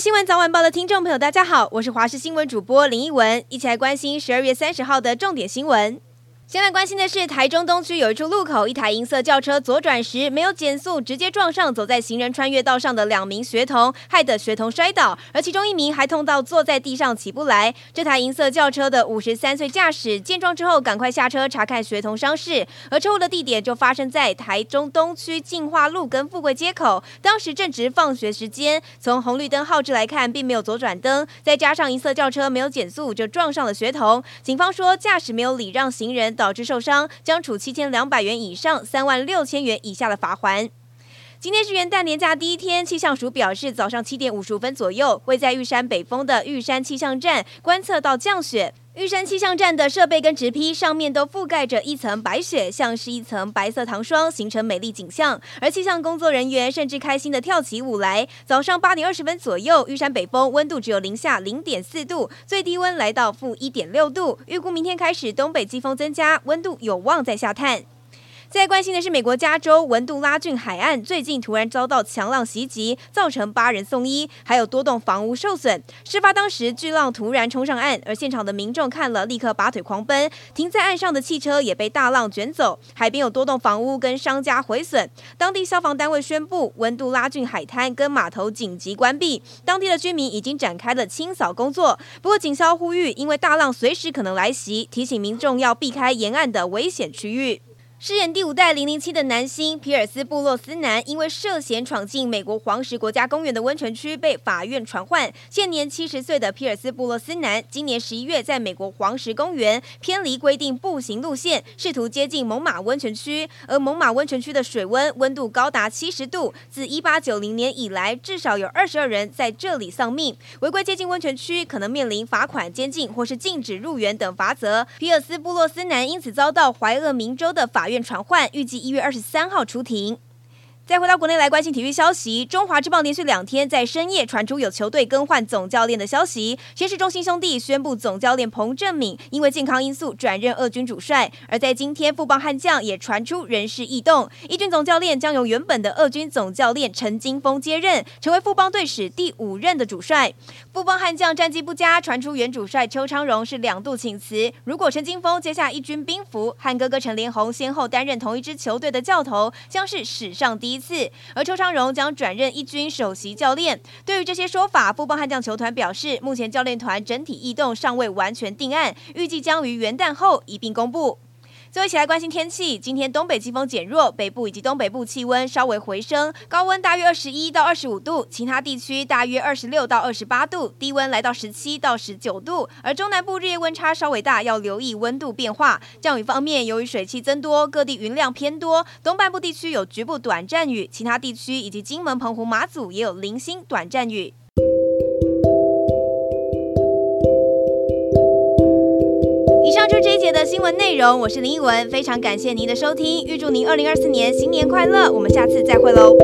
新闻早晚报的听众朋友，大家好，我是华视新闻主播林奕文，一起来关心十二月三十号的重点新闻。先来关心的是，台中东区有一处路口，一台银色轿车左转时没有减速，直接撞上走在行人穿越道上的两名学童，害得学童摔倒，而其中一名还痛到坐在地上起不来。这台银色轿车的五十三岁驾驶见状之后，赶快下车查看学童伤势。而车祸的地点就发生在台中东区进化路跟富贵街口，当时正值放学时间，从红绿灯号志来看，并没有左转灯，再加上银色轿车没有减速，就撞上了学童。警方说，驾驶没有礼让行人，导致受伤，将处七千两百元以上三万六千元以下的罚款。今天是元旦年假第一天，气象署表示，早上七点五十五分左右，会在玉山北峰的玉山气象站观测到降雪。玉山气象站的设备跟植被上面都覆盖着一层白雪，像是一层白色糖霜，形成美丽景象。而气象工作人员甚至开心的跳起舞来。早上八点二十分左右，玉山北峰温度只有零下零点四度，最低温来到负一点六度。预估明天开始东北季风增加，温度有望再下探。在关心的是，美国加州文杜拉郡海岸最近突然遭到强浪袭击，造成八人送医，还有多栋房屋受损。事发当时，巨浪突然冲上岸，而现场的民众看了立刻拔腿狂奔，停在岸上的汽车也被大浪卷走。海边有多栋房屋跟商家毁损。当地消防单位宣布，文杜拉郡海滩跟码头紧急关闭，当地的居民已经展开了清扫工作。不过，警消呼吁，因为大浪随时可能来袭，提醒民众要避开沿岸的危险区域。饰演第五代零零七的男星皮尔斯·布洛斯南，因为涉嫌闯进美国黄石国家公园的温泉区，被法院传唤。现年七十岁的皮尔斯·布洛斯南，今年十一月在美国黄石公园偏离规定步行路线，试图接近猛犸温泉区。而猛犸温泉区的水温温度高达七十度，自一八九零年以来，至少有二十二人在这里丧命。违规接近温泉区，可能面临罚款、监禁或是禁止入园等罚则。皮尔斯·布洛斯南因此遭到怀俄明州的法院传唤，预计一月二十三号出庭。再回到国内来关心体育消息，中华职棒连续两天在深夜传出有球队更换总教练的消息。先是中心兄弟宣布总教练彭政闵因为健康因素转任二军主帅，而在今天富邦悍将也传出人事异动，一军总教练将由原本的二军总教练陈金峰接任，成为富邦队史第五任的主帅。富邦悍将战绩不佳，传出原主帅邱昌荣是两度请辞。如果陈金峰接下一军兵符，和哥哥陈连红先后担任同一支球队的教头，将是史上第一一。次，而邱昌荣将转任一军首席教练。对于这些说法，富邦悍将球团表示，目前教练团整体异动尚未完全定案，预计将于元旦后一并公布。最后一起来关心天气。今天东北季风减弱，北部以及东北部气温稍微回升，高温大约二十一到二十五度，其他地区大约二十六到二十八度，低温来到十七到十九度。而中南部日夜温差稍微大，要留意温度变化。降雨方面，由于水汽增多，各地云量偏多，东半部地区有局部短暂雨，其他地区以及金门、澎湖、马祖也有零星短暂雨。以上就是这一节的新闻内容，我是林依文，非常感谢您的收听，预祝您二零二四年新年快乐，我们下次再会喽。